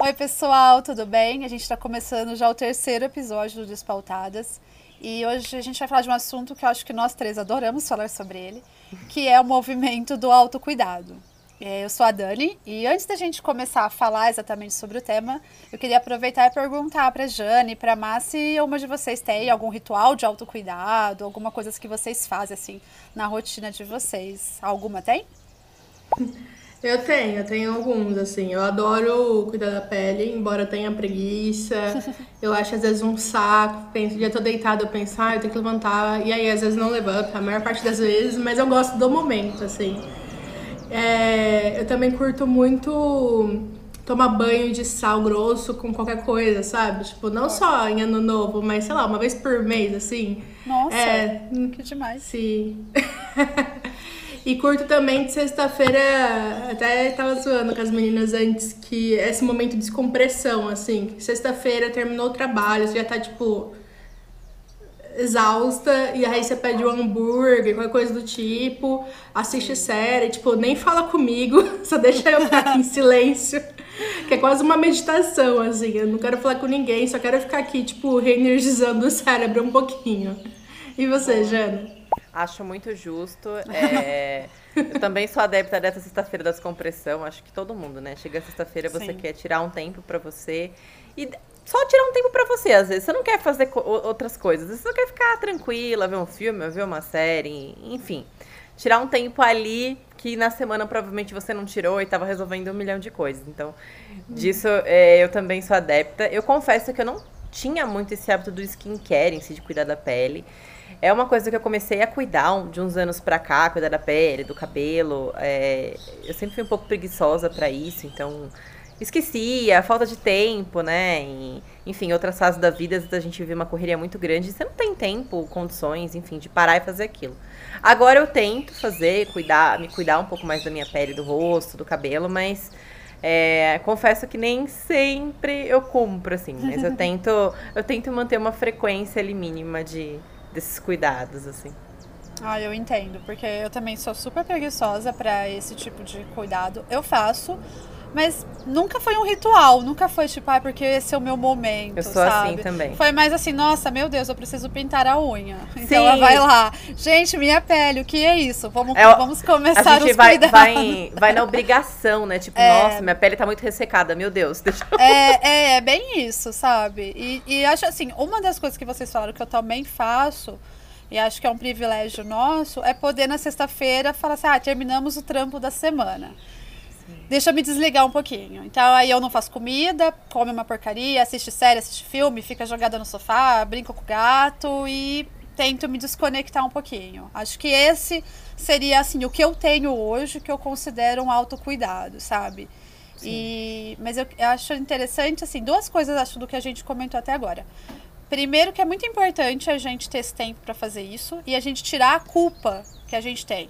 Oi, pessoal, tudo bem? A gente está começando já o terceiro episódio do Despautadas. E hoje a gente vai falar de um assunto que eu acho que nós três adoramos falar sobre ele, que é o movimento do autocuidado. É, eu sou a Dani e antes da gente começar a falar exatamente sobre o tema, eu queria aproveitar e perguntar para Jane, para Má, se uma de vocês tem algum ritual de autocuidado, alguma coisa que vocês fazem assim na rotina de vocês. Alguma tem? Eu tenho, eu tenho alguns, assim. Eu adoro cuidar da pele, embora tenha preguiça. Eu acho às vezes um saco. Penso, já tô deitada, eu penso, ah, eu tenho que levantar. E aí às vezes não levanto, a maior parte das vezes, mas eu gosto do momento, assim. É, eu também curto muito tomar banho de sal grosso com qualquer coisa, sabe? Tipo, não só em ano novo, mas sei lá, uma vez por mês, assim. Nossa, é, que demais. Sim. e curto também de sexta-feira, até tava zoando com as meninas antes, que esse momento de descompressão, assim. Sexta-feira terminou o trabalho, você já tá, tipo, exausta e aí você pede um hambúrguer, qualquer coisa do tipo, assiste série, tipo, nem fala comigo, só deixa eu ficar em silêncio. Que é quase uma meditação, assim. Eu não quero falar com ninguém, só quero ficar aqui, tipo, reenergizando o cérebro um pouquinho. E você, Jana? Acho muito justo. É... eu também sou adepta dessa sexta-feira da descompressão. Acho que todo mundo, né? Chega sexta-feira, você Sim. quer tirar um tempo para você. E só tirar um tempo para você, às vezes. Você não quer fazer outras coisas. Você só quer ficar tranquila, ver um filme, ver uma série, enfim. Tirar um tempo ali que na semana provavelmente você não tirou e estava resolvendo um milhão de coisas. Então, disso é, eu também sou adepta. Eu confesso que eu não tinha muito esse hábito do skincare em si, de cuidar da pele. É uma coisa que eu comecei a cuidar de uns anos pra cá, cuidar da pele, do cabelo. É, eu sempre fui um pouco preguiçosa para isso, então esquecia, falta de tempo, né? E, enfim, outras fases da vida, a gente vive uma correria muito grande, você não tem tempo, condições, enfim, de parar e fazer aquilo. Agora eu tento fazer, cuidar, me cuidar um pouco mais da minha pele, do rosto, do cabelo, mas é, confesso que nem sempre eu cumpro, assim, mas eu tento, eu tento manter uma frequência ali mínima de, desses cuidados, assim. Ah, eu entendo, porque eu também sou super preguiçosa para esse tipo de cuidado. Eu faço, mas nunca foi um ritual, nunca foi tipo, ah, porque esse é o meu momento. Eu sou assim sabe? assim também. Foi mais assim, nossa, meu Deus, eu preciso pintar a unha. Então Sim. ela vai lá. Gente, minha pele, o que é isso? Vamos, é, vamos começar a gente vai, cuidados. Vai, vai na obrigação, né? Tipo, é, nossa, minha pele tá muito ressecada, meu Deus. Deixa eu... é, é, é bem isso, sabe? E, e acho assim, uma das coisas que vocês falaram que eu também faço e acho que é um privilégio nosso, é poder na sexta-feira falar assim, ah, terminamos o trampo da semana deixa eu me desligar um pouquinho. Então aí eu não faço comida, come uma porcaria, assiste série, assiste filme, fica jogada no sofá, brinca com o gato e tento me desconectar um pouquinho. Acho que esse seria assim o que eu tenho hoje que eu considero um autocuidado, sabe? E, mas eu, eu acho interessante assim duas coisas acho do que a gente comentou até agora. Primeiro que é muito importante a gente ter esse tempo para fazer isso e a gente tirar a culpa que a gente tem.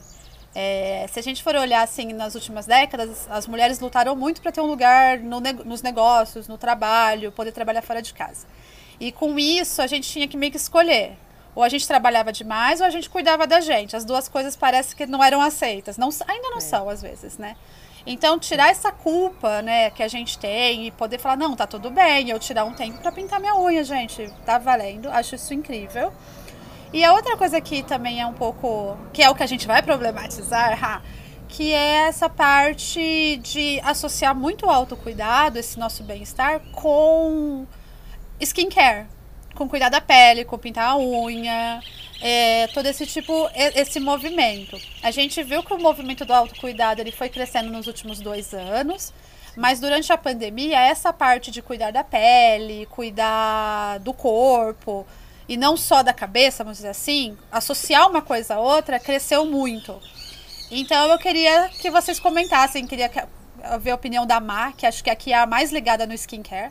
É, se a gente for olhar assim nas últimas décadas, as mulheres lutaram muito para ter um lugar no, nos negócios, no trabalho, poder trabalhar fora de casa. E com isso a gente tinha que meio que escolher. Ou a gente trabalhava demais ou a gente cuidava da gente. As duas coisas parece que não eram aceitas. Não, ainda não é. são, às vezes, né? Então, tirar essa culpa, né, que a gente tem e poder falar, não, tá tudo bem, eu tirar um tempo para pintar minha unha, gente, tá valendo. Acho isso incrível. E a outra coisa que também é um pouco. que é o que a gente vai problematizar, que é essa parte de associar muito o autocuidado, esse nosso bem-estar, com skincare. Com cuidar da pele, com pintar a unha, é, todo esse tipo, esse movimento. A gente viu que o movimento do autocuidado ele foi crescendo nos últimos dois anos. Mas durante a pandemia, essa parte de cuidar da pele, cuidar do corpo, e não só da cabeça, vamos dizer assim, associar uma coisa a outra cresceu muito. Então eu queria que vocês comentassem, queria ver a opinião da Má, que acho que aqui é a mais ligada no skincare.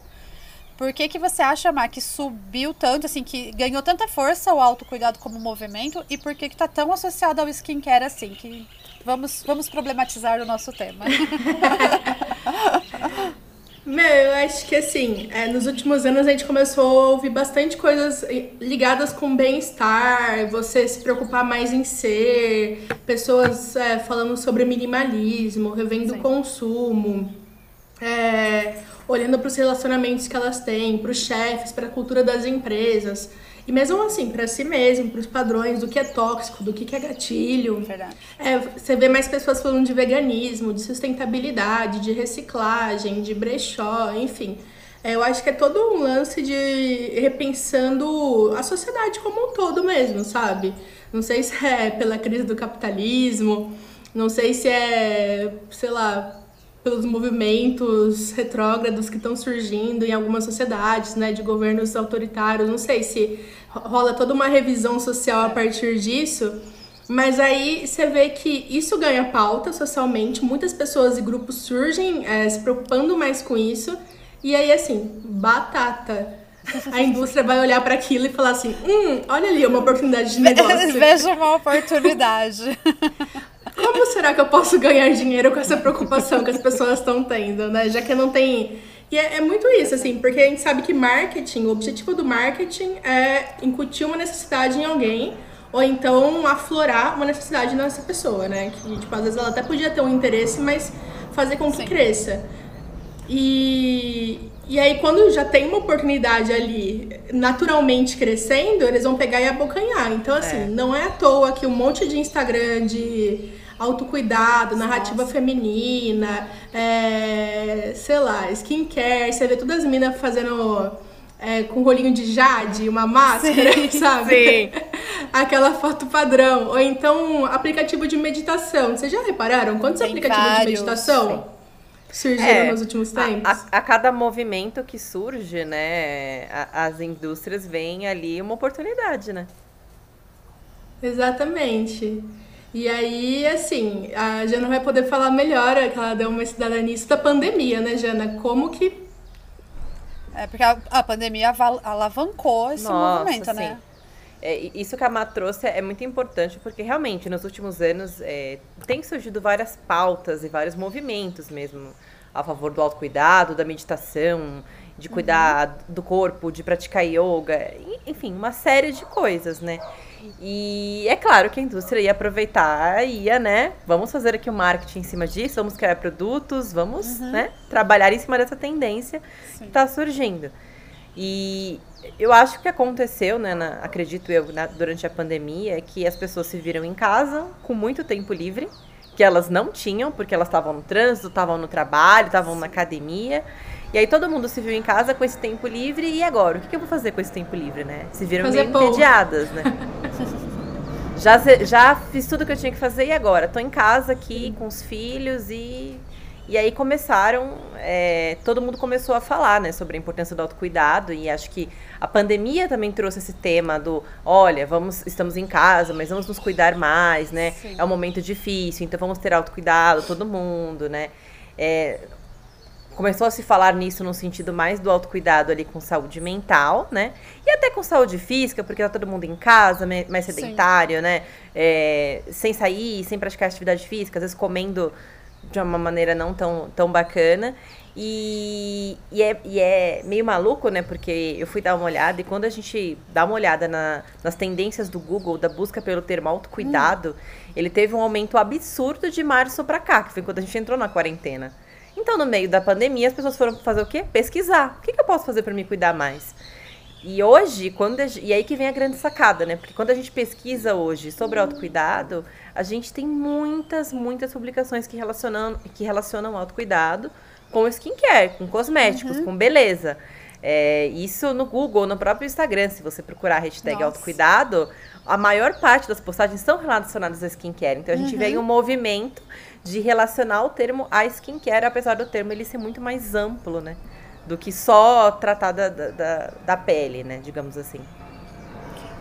Por que, que você acha, Má, que subiu tanto, assim, que ganhou tanta força o autocuidado como movimento e por que que tá tão associado ao skincare assim? Que vamos, vamos problematizar o nosso tema. Meu, eu acho que assim, é, nos últimos anos a gente começou a ouvir bastante coisas ligadas com bem-estar, você se preocupar mais em ser, pessoas é, falando sobre minimalismo, revendo Sim. consumo. é, olhando para os relacionamentos que elas têm, para os chefes, para a cultura das empresas. E mesmo assim, para si mesmo, para os padrões do que é tóxico, do que é gatilho. Verdade. É, você vê mais pessoas falando de veganismo, de sustentabilidade, de reciclagem, de brechó, enfim. É, eu acho que é todo um lance de repensando a sociedade como um todo mesmo, sabe? Não sei se é pela crise do capitalismo, não sei se é, sei lá, pelos movimentos retrógrados que estão surgindo em algumas sociedades, né, de governos autoritários. Não sei se rola toda uma revisão social a partir disso. Mas aí você vê que isso ganha pauta socialmente, muitas pessoas e grupos surgem é, se preocupando mais com isso. E aí, assim, batata. A indústria vai olhar para aquilo e falar assim: hum, olha ali, uma oportunidade de negócio. Veja uma oportunidade. Como será que eu posso ganhar dinheiro com essa preocupação que as pessoas estão tendo, né? Já que não tem. E é, é, muito isso, assim, porque a gente sabe que marketing, o objetivo do marketing é incutir uma necessidade em alguém, ou então aflorar uma necessidade nessa pessoa, né? Que, tipo, às vezes ela até podia ter um interesse, mas fazer com que Sim. cresça. E, e aí, quando já tem uma oportunidade ali naturalmente crescendo, eles vão pegar e abocanhar. Então, assim, é. não é à toa que um monte de Instagram de autocuidado, narrativa Nossa. feminina, é, sei lá, skincare, você vê todas as meninas fazendo é, com rolinho de jade, uma máscara, sim, sabe? Sim. Aquela foto padrão. Ou então, aplicativo de meditação. Vocês já repararam? Quantos Tem aplicativos vários, de meditação? Surgiram é, nos últimos tempos. A, a, a, cada movimento que surge, né, a, as indústrias veem ali uma oportunidade, né? Exatamente. E aí, assim, a Jana vai poder falar melhor, que ela deu uma estudada nisso da pandemia, né, Jana? Como que. É, porque a, a pandemia alavancou esse Nossa, movimento, né? sim. né? É, isso que a Má trouxe é muito importante, porque realmente nos últimos anos é, tem surgido várias pautas e vários movimentos mesmo a favor do autocuidado, da meditação, de cuidar uhum. do corpo, de praticar yoga, enfim, uma série de coisas, né? E é claro que a indústria ia aproveitar, ia, né? Vamos fazer aqui o marketing em cima disso, vamos criar produtos, vamos, uhum. né? Trabalhar em cima dessa tendência Sim. que está surgindo. E eu acho que aconteceu, né, na, acredito eu, na, durante a pandemia, é que as pessoas se viram em casa com muito tempo livre, que elas não tinham, porque elas estavam no trânsito, estavam no trabalho, estavam na academia. E aí todo mundo se viu em casa com esse tempo livre, e agora? O que, que eu vou fazer com esse tempo livre, né? Se viram fazer meio entediadas, né? já, já fiz tudo que eu tinha que fazer e agora? Tô em casa aqui com os filhos e e aí começaram, é, todo mundo começou a falar, né, sobre a importância do autocuidado e acho que a pandemia também trouxe esse tema do, olha, vamos, estamos em casa, mas vamos nos cuidar mais, né? Sim. É um momento difícil, então vamos ter autocuidado, todo mundo, né? É, começou a se falar nisso no sentido mais do autocuidado ali com saúde mental, né? E até com saúde física, porque tá todo mundo em casa, mais sedentário, Sim. né? É, sem sair, sem praticar atividade física, às vezes comendo de uma maneira não tão, tão bacana. E, e, é, e é meio maluco, né? Porque eu fui dar uma olhada e quando a gente dá uma olhada na, nas tendências do Google, da busca pelo termo autocuidado, hum. ele teve um aumento absurdo de março para cá, que foi quando a gente entrou na quarentena. Então, no meio da pandemia, as pessoas foram fazer o quê? Pesquisar. O que, que eu posso fazer para me cuidar mais? E hoje, quando e aí que vem a grande sacada, né? Porque quando a gente pesquisa hoje sobre autocuidado, a gente tem muitas, muitas publicações que relacionam, que relacionam autocuidado com skincare, com cosméticos, uhum. com beleza. É, isso no Google, no próprio Instagram, se você procurar a hashtag Nossa. autocuidado, a maior parte das postagens são relacionadas a skincare. Então a gente uhum. vê um movimento de relacionar o termo a skincare, apesar do termo ele ser muito mais amplo, né? Do que só tratar da, da, da pele, né? Digamos assim.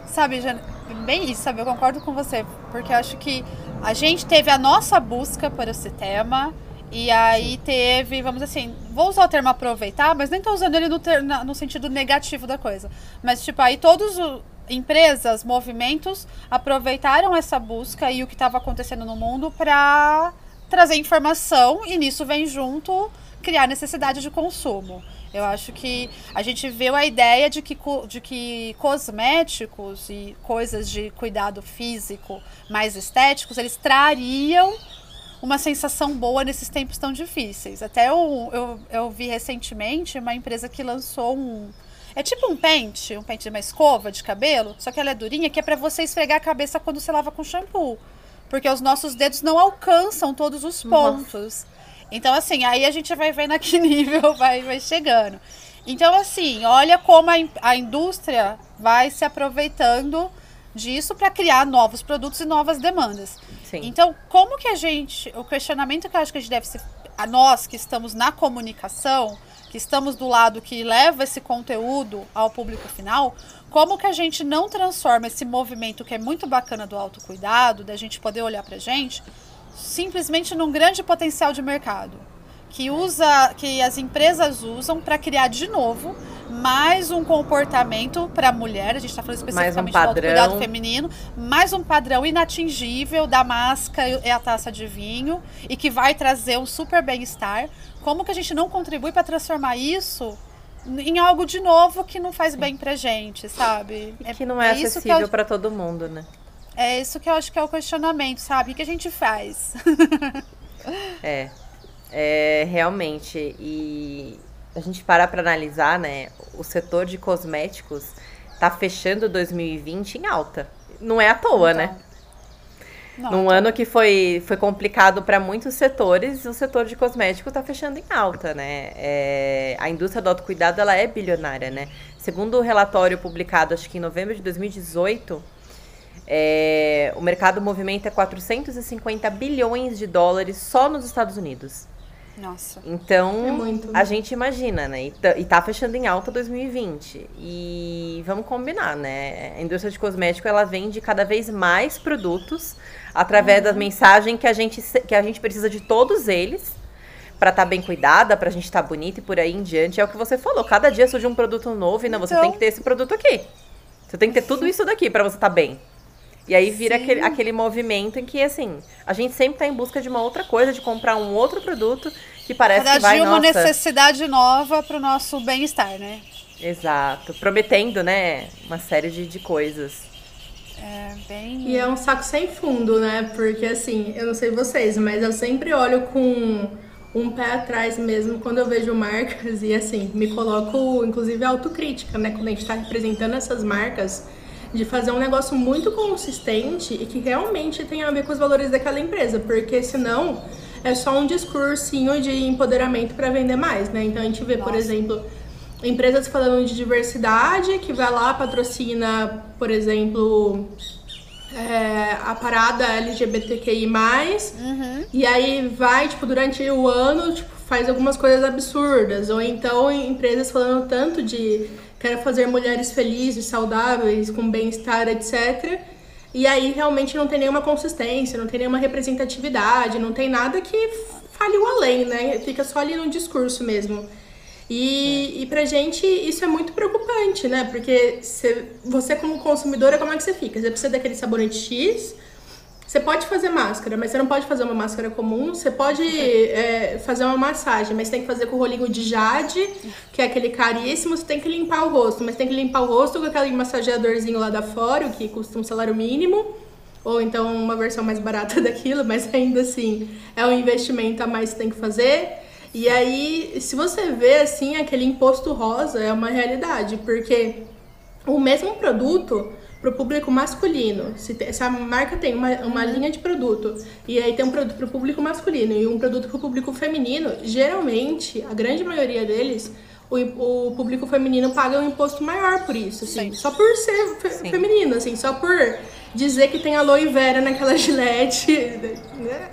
Sabe, Jana, bem isso, sabe? Eu concordo com você, porque eu acho que a gente teve a nossa busca por esse tema. E aí teve, vamos assim, vou usar o termo aproveitar, mas nem tô usando ele no, ter, no sentido negativo da coisa. Mas, tipo, aí todos os empresas, movimentos aproveitaram essa busca e o que estava acontecendo no mundo para trazer informação e nisso vem junto criar necessidade de consumo. Eu acho que a gente viu a ideia de que, de que cosméticos e coisas de cuidado físico mais estéticos, eles trariam uma sensação boa nesses tempos tão difíceis. Até eu, eu, eu vi recentemente uma empresa que lançou um. É tipo um pente, um pente de uma escova de cabelo, só que ela é durinha, que é para você esfregar a cabeça quando você lava com shampoo. Porque os nossos dedos não alcançam todos os pontos. Nossa. Então, assim, aí a gente vai vendo a que nível vai, vai chegando. Então, assim, olha como a, a indústria vai se aproveitando disso para criar novos produtos e novas demandas. Sim. Então, como que a gente, o questionamento que eu acho que a gente deve ser, a nós que estamos na comunicação, que estamos do lado que leva esse conteúdo ao público final, como que a gente não transforma esse movimento que é muito bacana do autocuidado, da gente poder olhar pra gente, simplesmente num grande potencial de mercado que usa que as empresas usam para criar de novo mais um comportamento para a mulher, a gente está falando especificamente um do cuidado feminino, mais um padrão inatingível da máscara e a taça de vinho e que vai trazer um super bem-estar. Como que a gente não contribui para transformar isso em algo de novo que não faz bem pra gente, sabe? E que não é, é acessível eu... para todo mundo, né? É isso que eu acho que é o questionamento, sabe? O que a gente faz? é, é realmente. E a gente para para analisar, né? O setor de cosméticos tá fechando 2020 em alta. Não é à toa, então, né? Não, Num ano que foi, foi complicado para muitos setores, o setor de cosméticos está fechando em alta, né? É, a indústria do autocuidado ela é bilionária, né? Segundo o relatório publicado, acho que em novembro de 2018, é, o mercado movimenta 450 bilhões de dólares só nos Estados Unidos. Nossa. Então, é muito, a gente imagina, né? E tá, e tá fechando em alta 2020. E vamos combinar, né? A indústria de cosmético, ela vende cada vez mais produtos através uhum. da mensagem que a gente, que a gente precisa de todos eles para estar tá bem cuidada, pra gente estar tá bonita e por aí em diante. É o que você falou. Cada dia surge um produto novo e não, então... você tem que ter esse produto aqui. Você tem que ter tudo isso daqui para você estar tá bem. E aí vira aquele, aquele movimento em que, assim, a gente sempre está em busca de uma outra coisa, de comprar um outro produto que parece Cada que vai, dia uma necessidade nova para o nosso bem-estar, né? Exato. Prometendo, né, uma série de, de coisas. É, bem... E é um saco sem fundo, né? Porque, assim, eu não sei vocês, mas eu sempre olho com um pé atrás mesmo quando eu vejo marcas e, assim, me coloco, inclusive, autocrítica, né? Quando a gente está representando essas marcas de fazer um negócio muito consistente e que realmente tenha a ver com os valores daquela empresa, porque senão é só um discursinho de empoderamento para vender mais, né? Então a gente vê, Nossa. por exemplo, empresas falando de diversidade, que vai lá, patrocina, por exemplo, é, a parada LGBTQI+, uhum. e aí vai, tipo, durante o ano, tipo, faz algumas coisas absurdas. Ou então empresas falando tanto de quero fazer mulheres felizes, saudáveis, com bem-estar, etc. E aí realmente não tem nenhuma consistência, não tem nenhuma representatividade, não tem nada que fale o além, né? Fica só ali no discurso mesmo. E, é. e pra gente isso é muito preocupante, né? Porque você, você como consumidora, como é que você fica? Você precisa daquele sabonete X, você pode fazer máscara, mas você não pode fazer uma máscara comum. Você pode é, fazer uma massagem, mas tem que fazer com o rolinho de jade, que é aquele caríssimo. Você tem que limpar o rosto, mas tem que limpar o rosto com aquele massageadorzinho lá da fora, o que custa um salário mínimo. Ou então uma versão mais barata daquilo, mas ainda assim é um investimento a mais que tem que fazer. E aí, se você vê assim, aquele imposto rosa é uma realidade, porque o mesmo produto para o público masculino. Se, tem, se, a marca tem uma, uma linha de produto e aí tem um produto para o público masculino e um produto para o público feminino, geralmente, a grande maioria deles, o, o público feminino paga um imposto maior por isso, assim, só por ser fe, feminino, assim, só por dizer que tem aloe vera naquela gilete, né?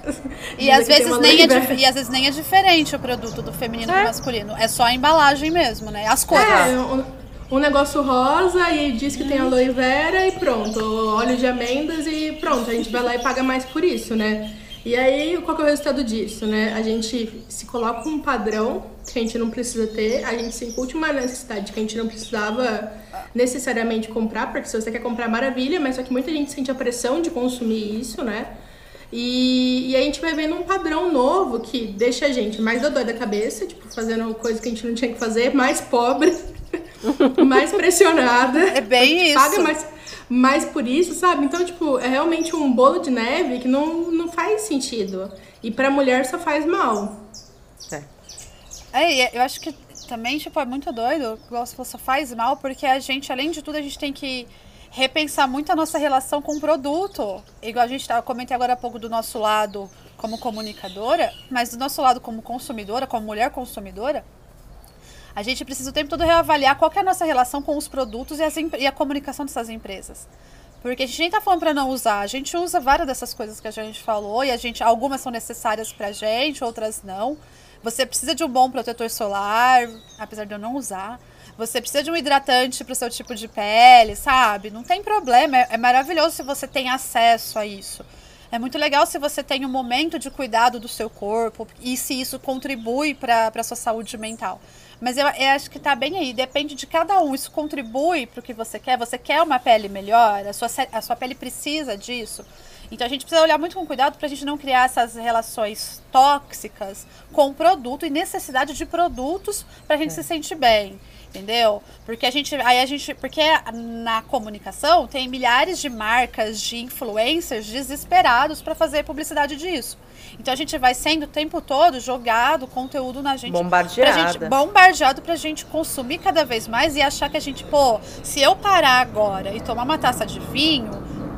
E às, vezes nem é e às vezes nem é diferente o produto do feminino é. do masculino, é só a embalagem mesmo, né? As cores. É, um negócio rosa e diz que tem aloe vera e pronto, óleo de amêndoas e pronto, a gente vai lá e paga mais por isso, né? E aí, qual é o resultado disso, né? A gente se coloca um padrão que a gente não precisa ter, a gente se incute uma necessidade que a gente não precisava necessariamente comprar, porque se você quer comprar, maravilha, mas só que muita gente sente a pressão de consumir isso, né? E, e a gente vai vendo um padrão novo que deixa a gente mais dodói da cabeça, tipo, fazendo coisa que a gente não tinha que fazer, mais pobre mais pressionada. É bem isso. Paga mais, mais por isso, sabe? Então, tipo, é realmente um bolo de neve que não, não faz sentido. E pra mulher só faz mal. É. É, eu acho que também, tipo, é muito doido, igual você só faz mal, porque a gente, além de tudo, a gente tem que repensar muito a nossa relação com o produto. Igual a gente tava, comentei agora há pouco do nosso lado como comunicadora, mas do nosso lado como consumidora, como mulher consumidora, a gente precisa o tempo todo reavaliar qual é a nossa relação com os produtos e, as, e a comunicação dessas empresas. Porque a gente nem tá falando para não usar, a gente usa várias dessas coisas que a gente falou e a gente algumas são necessárias pra gente, outras não. Você precisa de um bom protetor solar, apesar de eu não usar. Você precisa de um hidratante para o seu tipo de pele, sabe? Não tem problema, é, é maravilhoso se você tem acesso a isso. É muito legal se você tem um momento de cuidado do seu corpo e se isso contribui para a sua saúde mental. Mas eu, eu, acho que tá bem aí, depende de cada um. Isso contribui para o que você quer. Você quer uma pele melhor? A sua, a sua pele precisa disso? Então a gente precisa olhar muito com cuidado para a gente não criar essas relações tóxicas com o produto e necessidade de produtos para a gente é. se sentir bem entendeu? Porque a gente, aí a gente, porque na comunicação tem milhares de marcas, de influencers desesperados para fazer publicidade disso. Então a gente vai sendo o tempo todo jogado conteúdo na gente. Bombardeado. Pra gente, bombardeado pra gente consumir cada vez mais e achar que a gente, pô, se eu parar agora e tomar uma taça de vinho,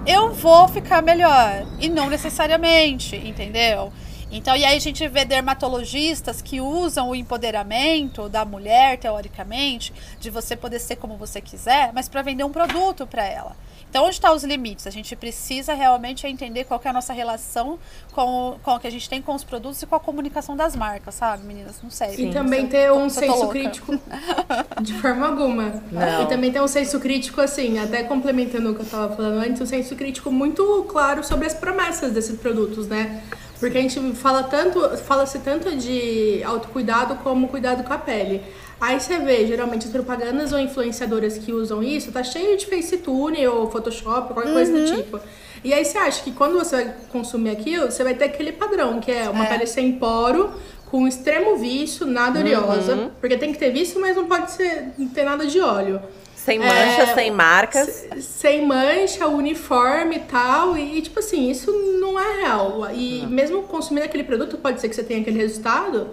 eu vou ficar melhor. E não necessariamente, entendeu? Então, e aí a gente vê dermatologistas que usam o empoderamento da mulher, teoricamente, de você poder ser como você quiser, mas para vender um produto para ela. Então, onde estão tá os limites? A gente precisa realmente entender qual é a nossa relação com, com o que a gente tem com os produtos e com a comunicação das marcas, sabe, meninas? Não sei. E também ter um senso crítico de forma alguma. Não. E também ter um senso crítico, assim, até complementando o que eu estava falando antes, um senso crítico muito claro sobre as promessas desses produtos, né? Porque a gente fala tanto, fala-se tanto de autocuidado como cuidado com a pele. Aí você vê, geralmente, as propagandas ou influenciadoras que usam isso, tá cheio de FaceTune ou Photoshop, qualquer uhum. coisa do uhum. tipo. E aí você acha que quando você vai consumir aquilo, você vai ter aquele padrão, que é uma é. pele sem poro, com extremo vício, nada oleosa. Uhum. Porque tem que ter vício, mas não pode ser, não ter nada de óleo. Sem manchas, é, sem marcas. Sem mancha, uniforme e tal. E, tipo assim, isso não é real. E não. mesmo consumindo aquele produto, pode ser que você tenha aquele resultado,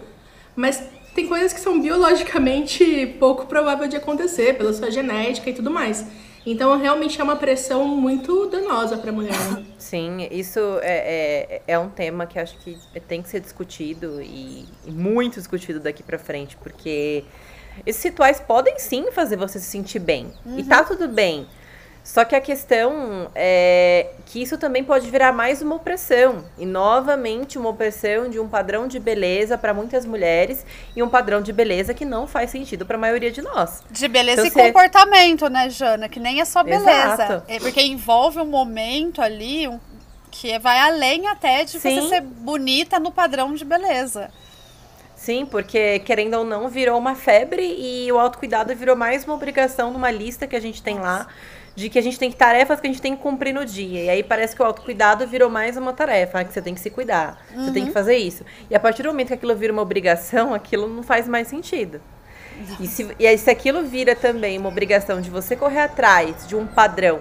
mas tem coisas que são biologicamente pouco provável de acontecer, pela sua genética e tudo mais. Então, realmente é uma pressão muito danosa para a mulher. Né? Sim, isso é, é, é, um tema que acho que tem que ser discutido e, e muito discutido daqui para frente, porque esses rituais podem sim fazer você se sentir bem. Uhum. E tá tudo bem. Só que a questão é que isso também pode virar mais uma opressão. E novamente uma opressão de um padrão de beleza para muitas mulheres e um padrão de beleza que não faz sentido para a maioria de nós. De beleza então, e você... comportamento, né, Jana? Que nem é só beleza. Exato. É porque envolve um momento ali que vai além até de Sim. você ser bonita no padrão de beleza. Sim, porque querendo ou não, virou uma febre e o autocuidado virou mais uma obrigação numa lista que a gente tem lá de que a gente tem que tarefas que a gente tem que cumprir no dia. E aí parece que o autocuidado virou mais uma tarefa, que você tem que se cuidar, uhum. você tem que uhum. fazer isso. E a partir do momento que aquilo vira uma obrigação, aquilo não faz mais sentido. E, se, e aí, se aquilo vira também uma obrigação de você correr atrás de um padrão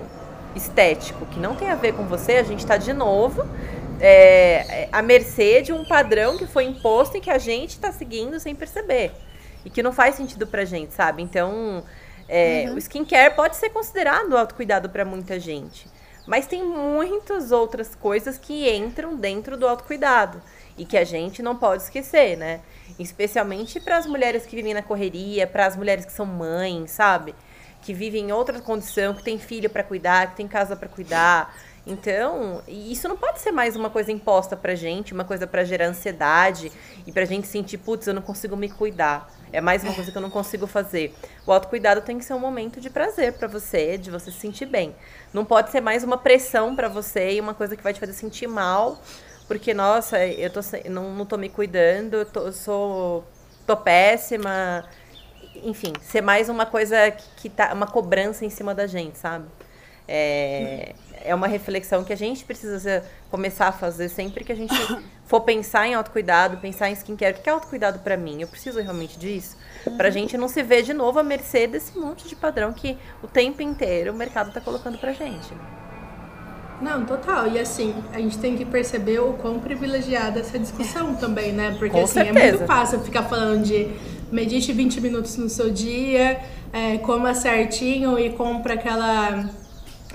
estético que não tem a ver com você, a gente está de novo é, à mercê de um padrão que foi imposto e que a gente está seguindo sem perceber. E que não faz sentido pra gente, sabe? Então, é, uhum. o skincare pode ser considerado autocuidado para muita gente. Mas tem muitas outras coisas que entram dentro do autocuidado e que a gente não pode esquecer, né? Especialmente para as mulheres que vivem na correria, para as mulheres que são mães, sabe? Que vivem em outra condição, que tem filho para cuidar, que tem casa para cuidar. Então, isso não pode ser mais uma coisa imposta pra gente, uma coisa para gerar ansiedade e pra gente sentir, putz, eu não consigo me cuidar. É mais uma coisa que eu não consigo fazer. O autocuidado tem que ser um momento de prazer para você, de você se sentir bem. Não pode ser mais uma pressão para você e uma coisa que vai te fazer sentir mal, porque nossa, eu tô não, não tô me cuidando, eu, tô, eu sou tô péssima. Enfim, ser mais uma coisa que, que tá uma cobrança em cima da gente, sabe? é, é uma reflexão que a gente precisa começar a fazer sempre que a gente for pensar em autocuidado, pensar em skincare. O que é autocuidado para mim? Eu preciso realmente disso? Pra gente não se ver de novo à mercê desse monte de padrão que o tempo inteiro o mercado tá colocando pra gente. Não, total. E assim, a gente tem que perceber o quão privilegiada essa discussão também, né? Porque Com assim, certeza. é muito fácil ficar falando de medite 20 minutos no seu dia, é, coma certinho e compra aquela,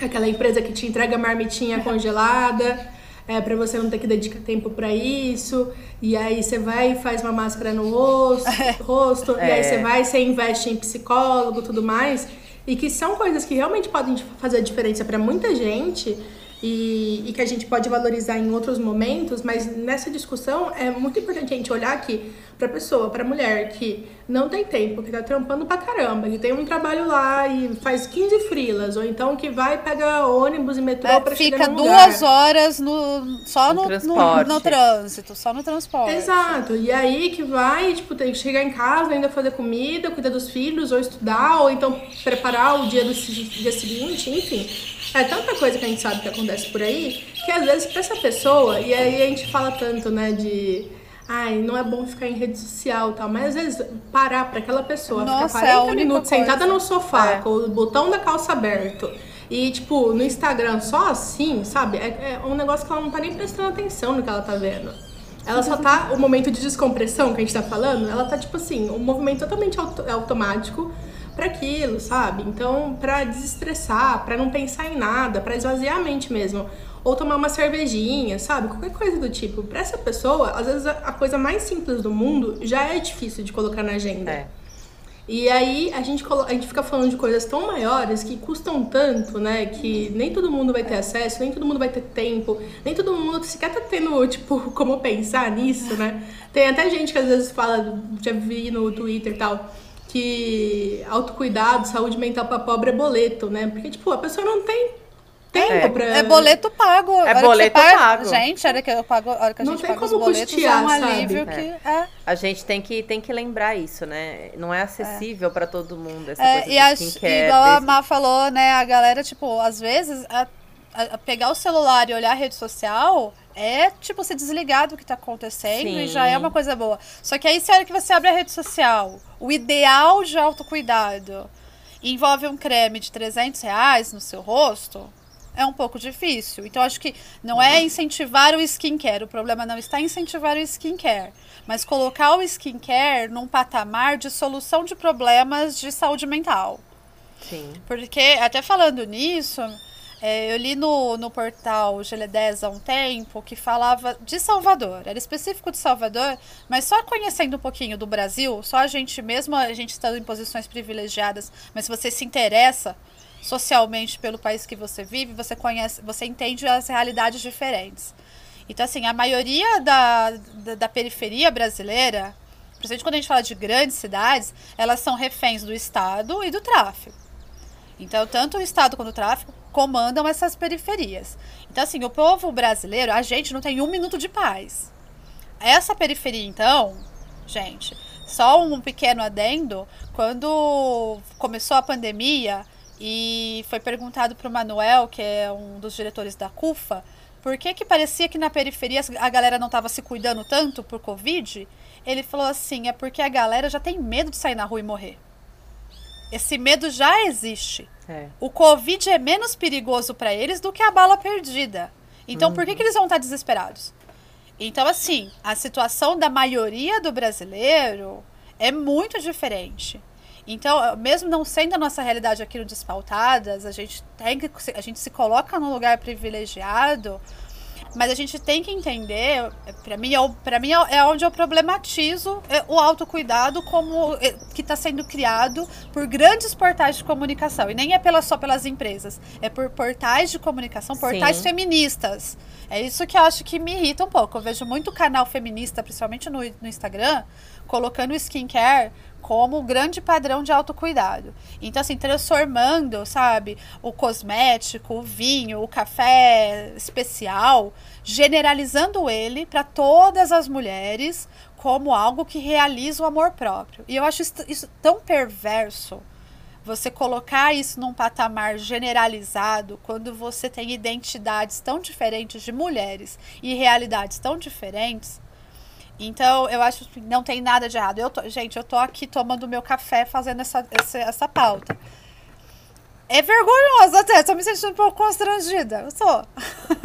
aquela empresa que te entrega marmitinha congelada. É, para você não ter que dedicar tempo para isso. E aí você vai e faz uma máscara no rosto, rosto e aí É. você vai, você investe em psicólogo, tudo mais. E que são coisas que realmente podem fazer a diferença para muita gente e, e que a gente pode valorizar em outros momentos, mas nessa discussão é muito importante a gente olhar aqui pra pessoa, pra mulher que não tem tempo, que tá trampando pra caramba, que tem um trabalho lá e faz 15 frilas, ou então que vai pegar ônibus e metrô É, pra fica chegar num duas lugar. horas no, só No no, no, transporte. no trânsito, só no transporte. Exato. E aí que vai, tipo, tem que chegar em casa, ainda fazer comida, cuidar dos filhos, ou estudar, ou então preparar o dia do dia seguinte, enfim. É tanta coisa que a gente sabe que acontece por aí, que às vezes pra essa pessoa, e aí a gente fala tanto, né, de. Ai, não é bom ficar em rede social e tal, mas às vezes parar pra aquela pessoa Nossa, ficar é a 40 única minutos coisa. sentada no sofá, É. com o botão da calça aberto. E, tipo, no Instagram só assim, sabe? É, é um negócio que ela não tá nem prestando atenção no que ela tá vendo. Ela só tá. O momento de descompressão que a gente tá falando, ela tá, tipo assim, um movimento totalmente auto- automático pra aquilo, sabe? Então, pra desestressar, pra não pensar em nada, pra esvaziar a mente mesmo. Ou tomar uma cervejinha, sabe? Qualquer coisa do tipo. Pra essa pessoa, às vezes a coisa mais simples do mundo já é difícil de colocar na agenda. É. E aí a gente, a gente fica falando de coisas tão maiores que custam tanto, né? Que nem todo mundo vai ter acesso, nem todo mundo vai ter tempo, nem todo mundo sequer tá tendo, tipo, como pensar nisso, né? Tem até gente que às vezes fala, já vi no Twitter e tal, que autocuidado, saúde mental pra pobre é boleto, né? Porque, tipo, a pessoa não tem tempo É. pra. É boleto pago. A você boleto paga- pago. Gente, a hora que eu pago, a hora que a Não gente tem paga os como boletos custear, é um sabe? alívio É. que é. A gente tem que, tem que lembrar isso, né? Não é acessível pra todo mundo essa É, coisa e de a, skincare. igual a desse- Má falou, né? A galera, tipo, às vezes, a, a- a pegar o celular e olhar a rede social é, tipo, se desligar do que tá acontecendo e Sim. já é uma coisa boa. Só que aí, se a hora que você abre a rede social, o ideal de autocuidado envolve um creme de 300 reais no seu rosto, é um pouco difícil. Então, acho que não é incentivar o skincare. O problema não está em incentivar o skincare, mas colocar o skincare num patamar de solução de problemas de saúde mental. Sim. Porque, até falando nisso, é, eu li no, no portal GL10 há um tempo que falava de Salvador. Era específico de Salvador, mas só conhecendo um pouquinho do Brasil, só a gente, mesmo a gente estando em posições privilegiadas, mas se você se interessa socialmente pelo país que você vive, você conhece, você entende as realidades diferentes. Então, assim, a maioria da, da, da periferia brasileira, principalmente quando a gente fala de grandes cidades, elas são reféns do Estado e do tráfico. Então, tanto o Estado quanto o tráfico comandam essas periferias. Então, assim, o povo brasileiro, a gente não tem um minuto de paz. Essa periferia, então, gente, só um pequeno adendo, quando começou a pandemia e foi perguntado para o Manuel, que é um dos diretores da CUFA, por que que parecia que na periferia a galera não estava se cuidando tanto por Covid, ele falou assim, é porque a galera já tem medo de sair na rua e morrer. Esse medo já existe. É. O Covid é menos perigoso para eles do que a bala perdida. Então, por que, que eles vão estar desesperados? Então, assim, a situação da maioria do brasileiro é muito diferente. Então, mesmo não sendo a nossa realidade aqui no Despautadas, a gente tem que a gente se coloca num lugar privilegiado, mas a gente tem que entender, para mim, é pra mim é onde eu problematizo é, o autocuidado como é, que está sendo criado por grandes portais de comunicação. E nem é pela, só pelas empresas, é por portais de comunicação, portais Sim. feministas. É isso que eu acho que me irrita um pouco. Eu vejo muito canal feminista, principalmente no, no Instagram, colocando o skincare como grande padrão de autocuidado. Então, assim, transformando, sabe, o cosmético, o vinho, o café especial, generalizando ele para todas as mulheres como algo que realiza o amor próprio. E eu acho isso tão perverso. você colocar isso num patamar generalizado, quando você tem identidades tão diferentes de mulheres e realidades tão diferentes. Então, eu acho que não tem nada de errado. Eu tô, gente, eu tô aqui tomando meu café fazendo essa, essa, essa pauta. É vergonhoso até, tô me sentindo um pouco constrangida. Eu sou.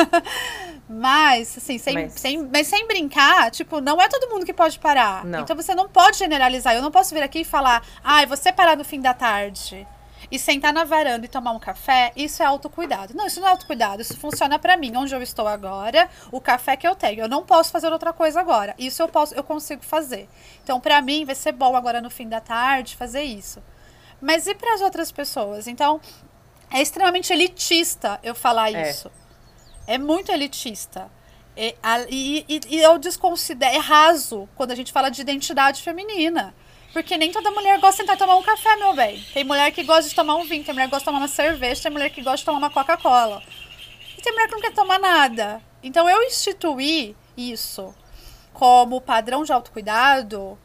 mas, assim, sem, mas... Sem, mas sem brincar, tipo, não é todo mundo que pode parar. Não. Então você não pode generalizar. Eu não posso vir aqui e falar, ai, ah, você parar no fim da tarde e sentar na varanda e tomar um café, isso é autocuidado. Não, isso não é autocuidado. Isso funciona para mim, onde eu estou agora, o café que eu tenho. Eu não posso fazer outra coisa agora. Isso eu posso, eu consigo fazer. Então, para mim, vai ser bom agora no fim da tarde fazer isso. Mas e para as outras pessoas? Então, é extremamente elitista eu falar é. isso. É muito elitista. E, e, e, eu desconsidero, é raso quando a gente fala de identidade feminina. Porque nem toda mulher gosta de sentar tomar um café, meu bem. Tem mulher que gosta de tomar um vinho, tem mulher que gosta de tomar uma cerveja, tem mulher que gosta de tomar uma Coca-Cola. E tem mulher que não quer tomar nada. Então eu instituí isso como padrão de autocuidado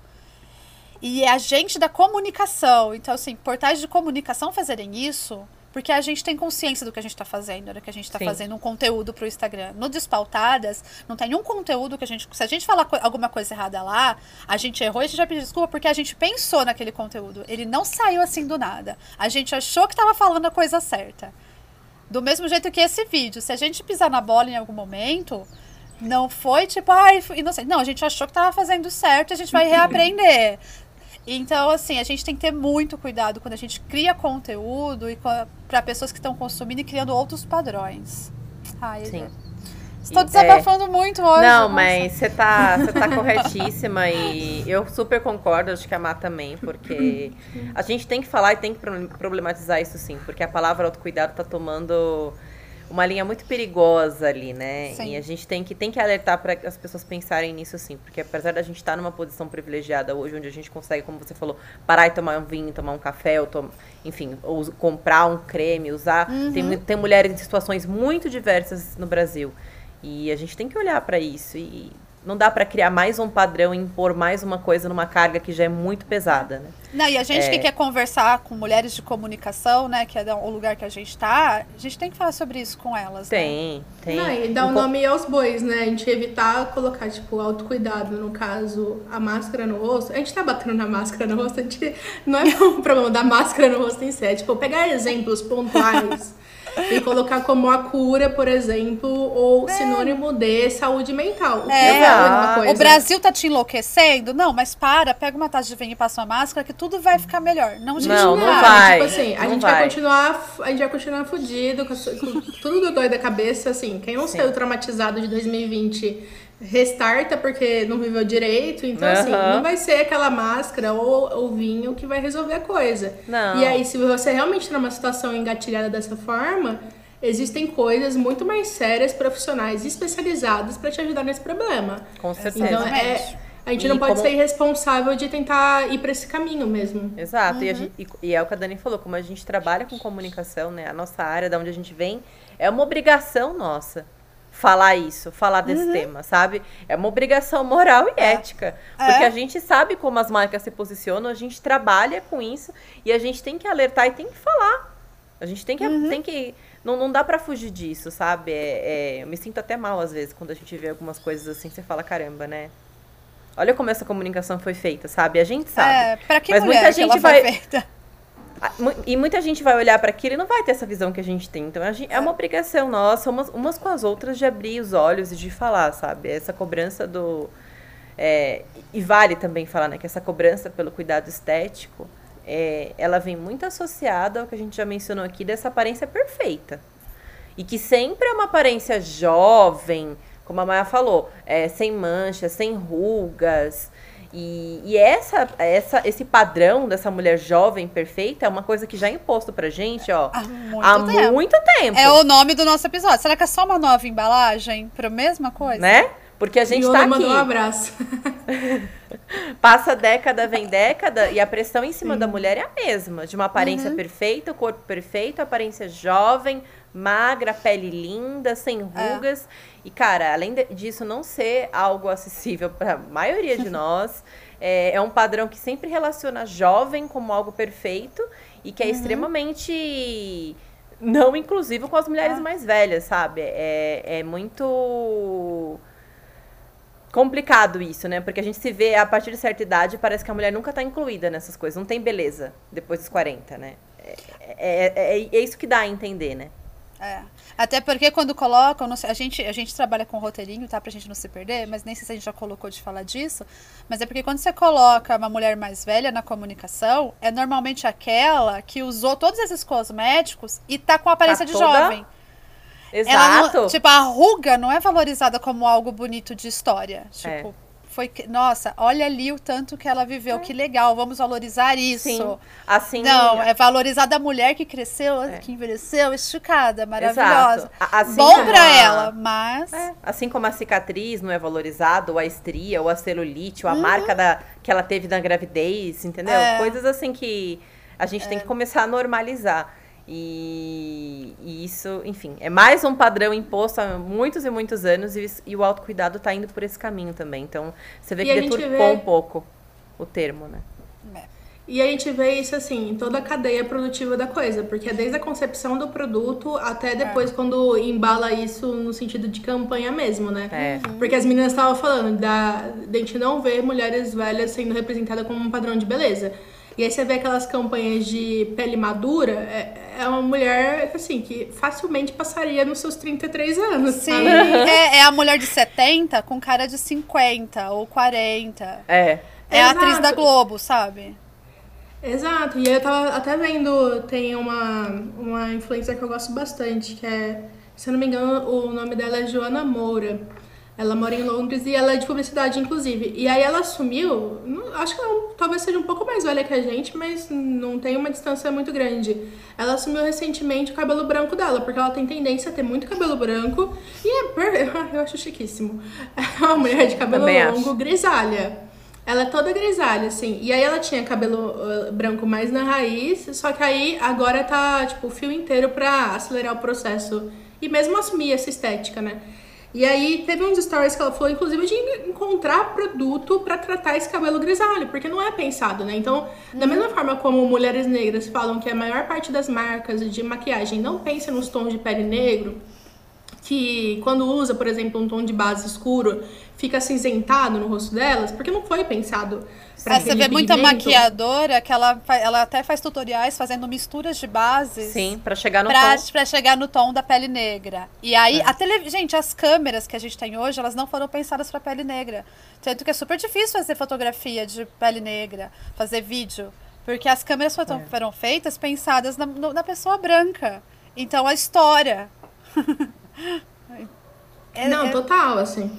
e agente da comunicação. Então, assim, portais de comunicação fazerem isso, porque a gente tem consciência do que a gente está fazendo, do que a gente está fazendo um conteúdo para o Instagram. No Despautadas, não tem nenhum conteúdo que a gente. Se a gente falar alguma coisa errada lá, a gente errou e a gente já pediu desculpa porque a gente pensou naquele conteúdo. Ele não saiu assim do nada. A gente achou que estava falando a coisa certa. Do mesmo jeito que esse vídeo. Se a gente pisar na bola em algum momento, não foi tipo, ai, inocente. Não, a gente achou que estava fazendo certo, a gente vai reaprender. Então, assim, a gente tem que ter muito cuidado quando a gente cria conteúdo e para pessoas que estão consumindo e criando outros padrões. Ai, Sim. Estou desabafando é... muito hoje. Não, nossa. mas você tá, você tá corretíssima e eu super concordo, acho que a Má também, porque a gente tem que falar e tem que problematizar isso sim, porque a palavra autocuidado tá tomando uma linha muito perigosa ali, né? Sim. E a gente tem que, tem que alertar para as pessoas pensarem nisso sim, porque apesar da gente estar tá numa posição privilegiada hoje, onde a gente consegue, como você falou, parar e tomar um vinho, tomar um café, ou tom, enfim, ou comprar um creme, usar. Uhum. Tem, tem mulheres em situações muito diversas no Brasil. E a gente tem que olhar para isso e não dá para criar mais um padrão e impor mais uma coisa numa carga que já é muito pesada, né? Não, e a gente é... que quer conversar com mulheres de comunicação, né, que é o lugar que a gente está, a gente tem que falar sobre isso com elas. Tem, né? tem. Não, e dar o um nome aos bois, né? A gente evitar colocar, tipo, autocuidado, no caso, a máscara no rosto. A gente tá batendo na máscara no rosto, a gente não é um problema da máscara no rosto em si, é, tipo, pegar exemplos pontuais. e colocar como a cura, por exemplo, ou é. sinônimo de saúde mental. O, é. é o Brasil tá te enlouquecendo? Não, mas para, pega uma taça de vinho e passa uma máscara que tudo vai ficar melhor. Não, gente, não, não, não vai. Tipo assim, a gente vai. vai. continuar, a gente vai continuar fudido, com, com tudo do dói da cabeça, assim. Quem não Sim. saiu traumatizado de 2020 restarta porque não viveu direito. Então, uhum. assim, não vai ser aquela máscara ou o vinho que vai resolver a coisa. Não. E aí, se você realmente está numa situação engatilhada dessa forma, existem coisas muito mais sérias, profissionais especializadas para te ajudar nesse problema. Com certeza. Então, é, a gente e não pode como... ser irresponsável de tentar ir para esse caminho mesmo. Exato. Uhum. E, gente, e, e, é o que a Dani falou, como a gente trabalha com comunicação, né? A nossa área, da onde a gente vem, é uma obrigação nossa falar isso, falar desse uhum. tema, sabe? É uma obrigação moral e é. ética. Porque é. a gente sabe como as marcas se posicionam, a gente trabalha com isso e a gente tem que alertar e tem que falar. A gente tem que. Uhum. Tem que não, não dá para fugir disso, sabe? É, é, eu me sinto até mal às vezes quando a gente vê algumas coisas assim, você fala, caramba, né? Olha como essa comunicação foi feita, sabe? A gente sabe. É, pra que Mas muita gente vai. Feita? E muita gente vai olhar para aquilo e não vai ter essa visão que a gente tem. Então, gente, é uma obrigação nossa, umas, umas com as outras, de abrir os olhos e de falar, sabe? Essa cobrança do. É, e vale também falar, né, que essa cobrança pelo cuidado estético, é, ela vem muito associada ao que a gente já mencionou aqui, dessa aparência perfeita. E que sempre é uma aparência jovem, como a Maia falou, é, sem manchas, sem rugas, e, e, essa, essa, esse padrão dessa mulher jovem perfeita é uma coisa que já é imposto pra gente, ó, há muito, há tempo. muito tempo. É o nome do nosso episódio. Será que é só uma nova embalagem pra mesma coisa? Né? Porque a gente e tá aqui. um abraço. Passa década, vem década, e a pressão em cima Sim. da mulher é a mesma. De uma aparência uhum. perfeita, corpo perfeito, aparência jovem, magra, pele linda, sem é. rugas. É. E, cara, além disso não ser algo acessível para a maioria de nós, é, é, um padrão que sempre relaciona jovem como algo perfeito e que é uhum. extremamente não inclusivo com as mulheres ah. mais velhas, sabe? É, é muito complicado isso, né? Porque a gente se vê a partir de certa idade, parece que a mulher nunca está incluída nessas coisas. Não tem beleza depois dos 40, né? É, é, é, é isso que dá a entender, né? É. Até porque quando colocam, a gente, a gente trabalha com roteirinho, tá? Pra gente não se perder, mas nem sei se a gente já colocou de falar disso. Mas é porque quando você coloca uma mulher mais velha na comunicação, é normalmente aquela que usou todos esses cosméticos e tá com a aparência tá de toda... jovem. Exato. Não, tipo, a ruga não é valorizada como algo bonito de história. Tipo, é foi nossa, olha ali o tanto que ela viveu, é. que legal, vamos valorizar isso. Sim. Assim, não, é valorizada a mulher que cresceu, é. que envelheceu, esticada, maravilhosa. Assim Bom para a... ela, mas é. assim como a cicatriz não é valorizada, ou a estria, ou a celulite, ou a uhum. marca da que ela teve na gravidez, entendeu? É. Coisas assim que a gente tem é. que começar a normalizar. E, e, isso, enfim, é mais um padrão imposto há muitos e muitos anos e, e o autocuidado está indo por esse caminho também. Então, você vê e que deturpou vê... um pouco o termo, né? É. E a gente vê isso assim, em toda a cadeia produtiva da coisa, porque é desde a concepção do produto até depois é. quando embala isso no sentido de campanha mesmo, né? É. Porque as meninas estavam falando da, de a gente não ver mulheres velhas sendo representadas como um padrão de beleza. E aí você vê aquelas campanhas de pele madura, é, é uma mulher, assim, que facilmente passaria nos seus 33 anos. Sim, é, é, a mulher de 70 com cara de 50 ou 40. É. É Exato. a atriz da Globo, sabe? Exato. E eu tava até vendo, tem uma, uma influencer que eu gosto bastante, que é, se eu não me engano, o nome dela é Joana Moura. Ela mora em Londres e ela é de publicidade, inclusive. E aí ela assumiu, acho que ela talvez seja um pouco mais velha que a gente, mas não tem uma distância muito grande. Ela assumiu recentemente o cabelo branco dela, porque ela tem tendência a ter muito cabelo branco. E é per... eu acho chiquíssimo. É uma mulher de cabelo Também longo, acho. grisalha. Ela é toda grisalha, assim. E aí ela tinha cabelo branco mais na raiz, só que aí agora tá, tipo, o fio inteiro pra acelerar o processo. E mesmo assumir essa estética, né? E aí teve uns stories que ela falou, inclusive, de encontrar produto para tratar esse cabelo grisalho, porque não é pensado, né? Então, da uhum. mesma forma como mulheres negras falam que a maior parte das marcas de maquiagem não pensa nos tons de pele negro, que quando usa, por exemplo, um tom de base escuro, fica acinzentado no rosto delas, porque não foi pensado pra é, Você vê muita maquiadora que ela, ela até faz tutoriais fazendo misturas de bases. Sim, para chegar no pra, tom. Pra chegar no tom da pele negra. E aí, é. a tele... gente, as câmeras que a gente tem hoje, elas não foram pensadas para pele negra. Tanto que é super difícil fazer fotografia de pele negra, fazer vídeo. Porque as câmeras foram, é. foram feitas pensadas na, na pessoa branca. Então, a história é, não, é... total, assim.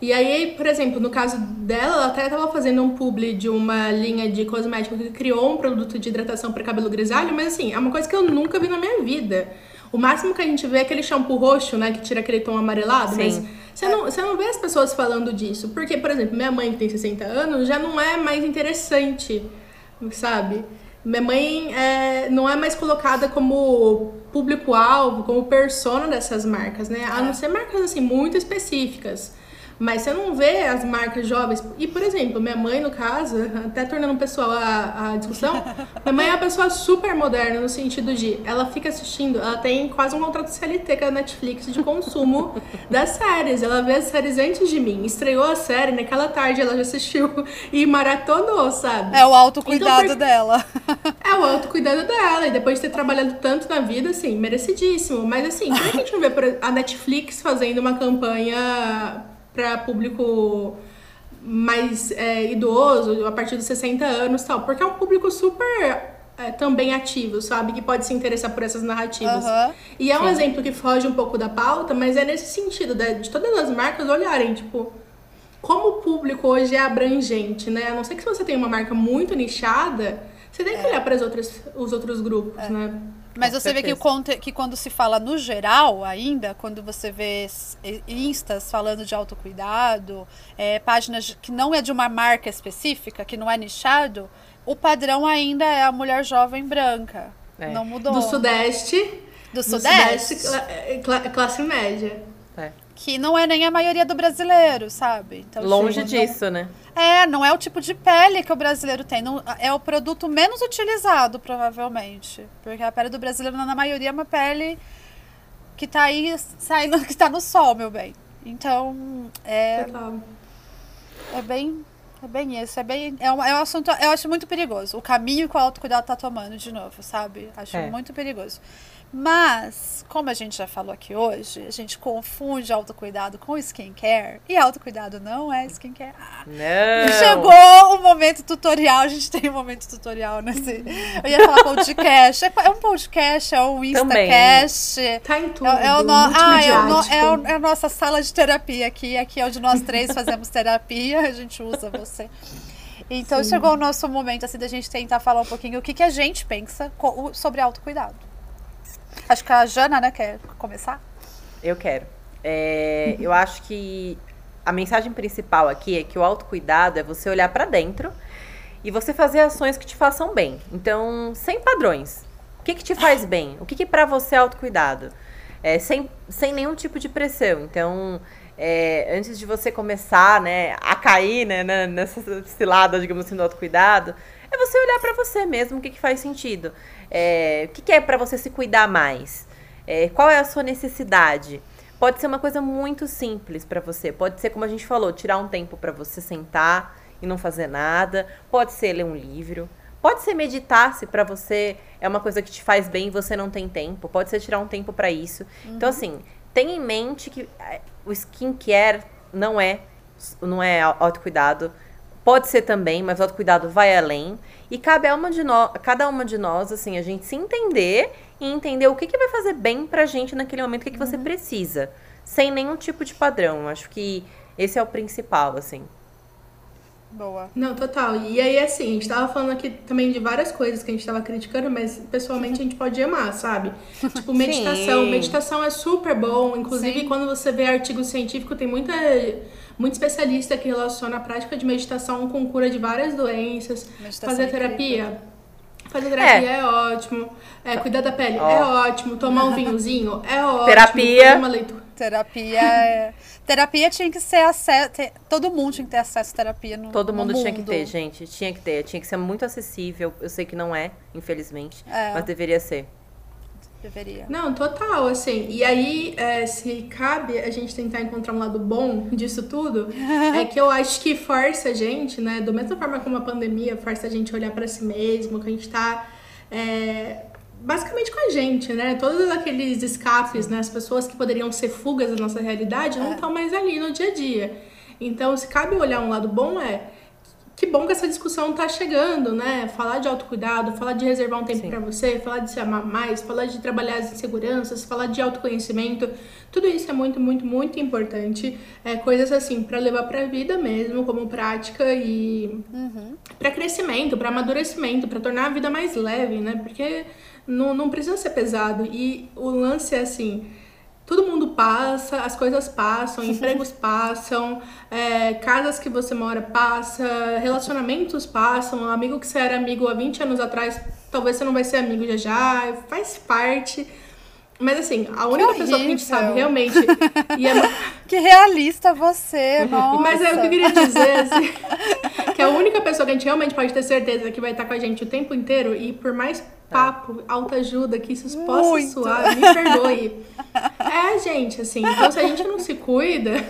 E aí, por exemplo, no caso dela, ela até estava fazendo um publi de uma linha de cosmético que criou um produto de hidratação para cabelo grisalho, mas assim, é uma coisa que eu nunca vi na minha vida. O máximo que a gente vê é aquele shampoo roxo, né, que tira aquele tom amarelado, Sim. mas você não, você não vê as pessoas falando disso. Porque, por exemplo, minha mãe que tem 60 anos já não é mais interessante, sabe? Minha mãe é, não é mais colocada como público-alvo, como persona dessas marcas, né? A não ser marcas assim muito específicas. Mas você não vê as marcas jovens. E, por exemplo, minha mãe, no caso, até tornando pessoal a, a discussão, minha mãe é uma pessoa super moderna no sentido de ela fica assistindo, ela tem quase um contrato CLT com a Netflix de consumo das séries. Ela vê as séries antes de mim. Estreou a série, naquela tarde ela já assistiu e maratonou, sabe? É o autocuidado então, dela. É o autocuidado dela. E depois de ter trabalhado tanto na vida, assim, merecidíssimo. Mas assim, por que a gente não vê a Netflix fazendo uma campanha para público mais é, idoso, a partir dos 60 anos tal, porque é um público super é, também ativo, sabe? Que pode se interessar por essas narrativas. Uhum. E é um Sim. exemplo que foge um pouco da pauta, mas é nesse sentido, de, de todas as marcas olharem, tipo, como o público hoje é abrangente, né? A não ser que se você tem uma marca muito nichada, você tem que é. olhar para as outras, os outros grupos, é. né? Mas você vê que, o, que quando se fala no geral ainda, quando você vê instas falando de autocuidado, é, páginas que não é de uma marca específica, que não é nichado, o padrão ainda é a mulher jovem branca. É. Não mudou. Do Sudeste. Do Sudeste? Do sudeste classe média. Que não é nem a maioria do brasileiro, sabe? Então, Longe tipo, disso, não... né? É, não é o tipo de pele que o brasileiro tem. Não, é o produto menos utilizado, provavelmente. Porque a pele do brasileiro, na maioria, é uma pele que tá aí saindo, que tá no sol, meu bem. Então, é. É bem. É bem isso, é bem. É um, é um assunto. Eu acho muito perigoso. O caminho que o autocuidado tá tomando, de novo, sabe? Acho é. muito perigoso. Mas, como a gente já falou aqui hoje, a gente confunde autocuidado com skincare. E autocuidado não é skincare. Não. Chegou o momento tutorial. A gente tem um momento tutorial nesse. Eu ia falar podcast. É um podcast, é um Instacast. Também. Tá em tudo. É, é, o no... ah, é, o no... é, o... é a nossa sala de terapia aqui. Aqui é onde nós três fazemos terapia. A gente usa você. Então Sim. chegou o nosso momento assim da gente tentar falar um pouquinho o que, que a gente pensa sobre autocuidado. Acho que a Jana, né, quer começar? Eu quero. É, eu acho que a mensagem principal aqui é que o autocuidado é você olhar para dentro e você fazer ações que te façam bem. Então, sem padrões. O que, que te faz bem? O que, que para você é autocuidado? É, sem, sem nenhum tipo de pressão. Então, é, antes de você começar né, a cair né, nessa cilada, digamos assim, do autocuidado, é você olhar para você mesmo o que, que faz sentido. É, o que, que é para você se cuidar mais? É, qual é a sua necessidade? Pode ser uma coisa muito simples para você. Pode ser, como a gente falou, tirar um tempo para você sentar e não fazer nada. Pode ser ler um livro. Pode ser meditar, se para você é uma coisa que te faz bem e você não tem tempo. Pode ser tirar um tempo para isso. Uhum. Então, assim, tenha em mente que é, o skincare não é, não é autocuidado. Pode ser também, mas o autocuidado vai além. E cabe a uma de nós, cada uma de nós, assim, a gente se entender e entender o que, que vai fazer bem pra gente naquele momento, o que, que você uhum. precisa. Sem nenhum tipo de padrão. Acho que esse é o principal, assim. Boa. Não, total. E aí, assim, a gente tava falando aqui também de várias coisas que a gente tava criticando, mas pessoalmente a gente pode amar, sabe? Tipo, meditação. Sim. Meditação é super bom. Inclusive, Sim. quando você vê artigo científico, tem muita muito especialista que relaciona a prática de meditação com cura de várias doenças. Meditação fazer terapia. Fazer terapia é, é ótimo. É, cuidar da pele oh. é ótimo. Tomar um vinhozinho é ótimo. Terapia. uma leitura. Terapia é... Terapia tinha que ser acesso. Todo mundo tinha que ter acesso à terapia no Todo mundo, no tinha que ter, gente. Tinha que ter. Tinha que ser muito acessível. Eu sei que não é, infelizmente. É. Mas deveria ser deveria. Não, total, assim. E aí, é, se cabe a gente tentar encontrar um lado bom disso tudo, é que eu acho que força a gente, né? Do mesma forma como a pandemia força a gente a olhar para si mesmo, que a gente tá. É, basicamente com a gente, né? Todos aqueles escapes, né? As pessoas que poderiam ser fugas da nossa realidade não estão é. mais ali no dia a dia. Então, se cabe olhar um lado bom, é que bom que essa discussão tá chegando, né? Falar de autocuidado, falar de reservar um tempo para você, falar de se amar mais, falar de trabalhar as inseguranças, falar de autoconhecimento, tudo isso é muito, muito, muito importante. É coisas assim para levar para a vida mesmo, como prática e uhum. para crescimento, para amadurecimento, para tornar a vida mais leve, né? Porque não, não precisa ser pesado. E o lance é assim, todo mundo passa, as coisas passam, empregos passam, é, casas que você mora passa, relacionamentos passam, amigo que você era amigo há 20 anos atrás, talvez você não vai ser amigo já já, faz parte. Mas assim, a única pessoa que a gente sabe realmente. É... que realista você, nossa. Mas é o que eu queria dizer, assim, que a única pessoa que a gente realmente pode ter certeza que vai estar com a gente o tempo inteiro, e por mais papo, autoajuda, que isso possa Muito. soar, me perdoe. É, gente, assim, então se a gente não se cuida.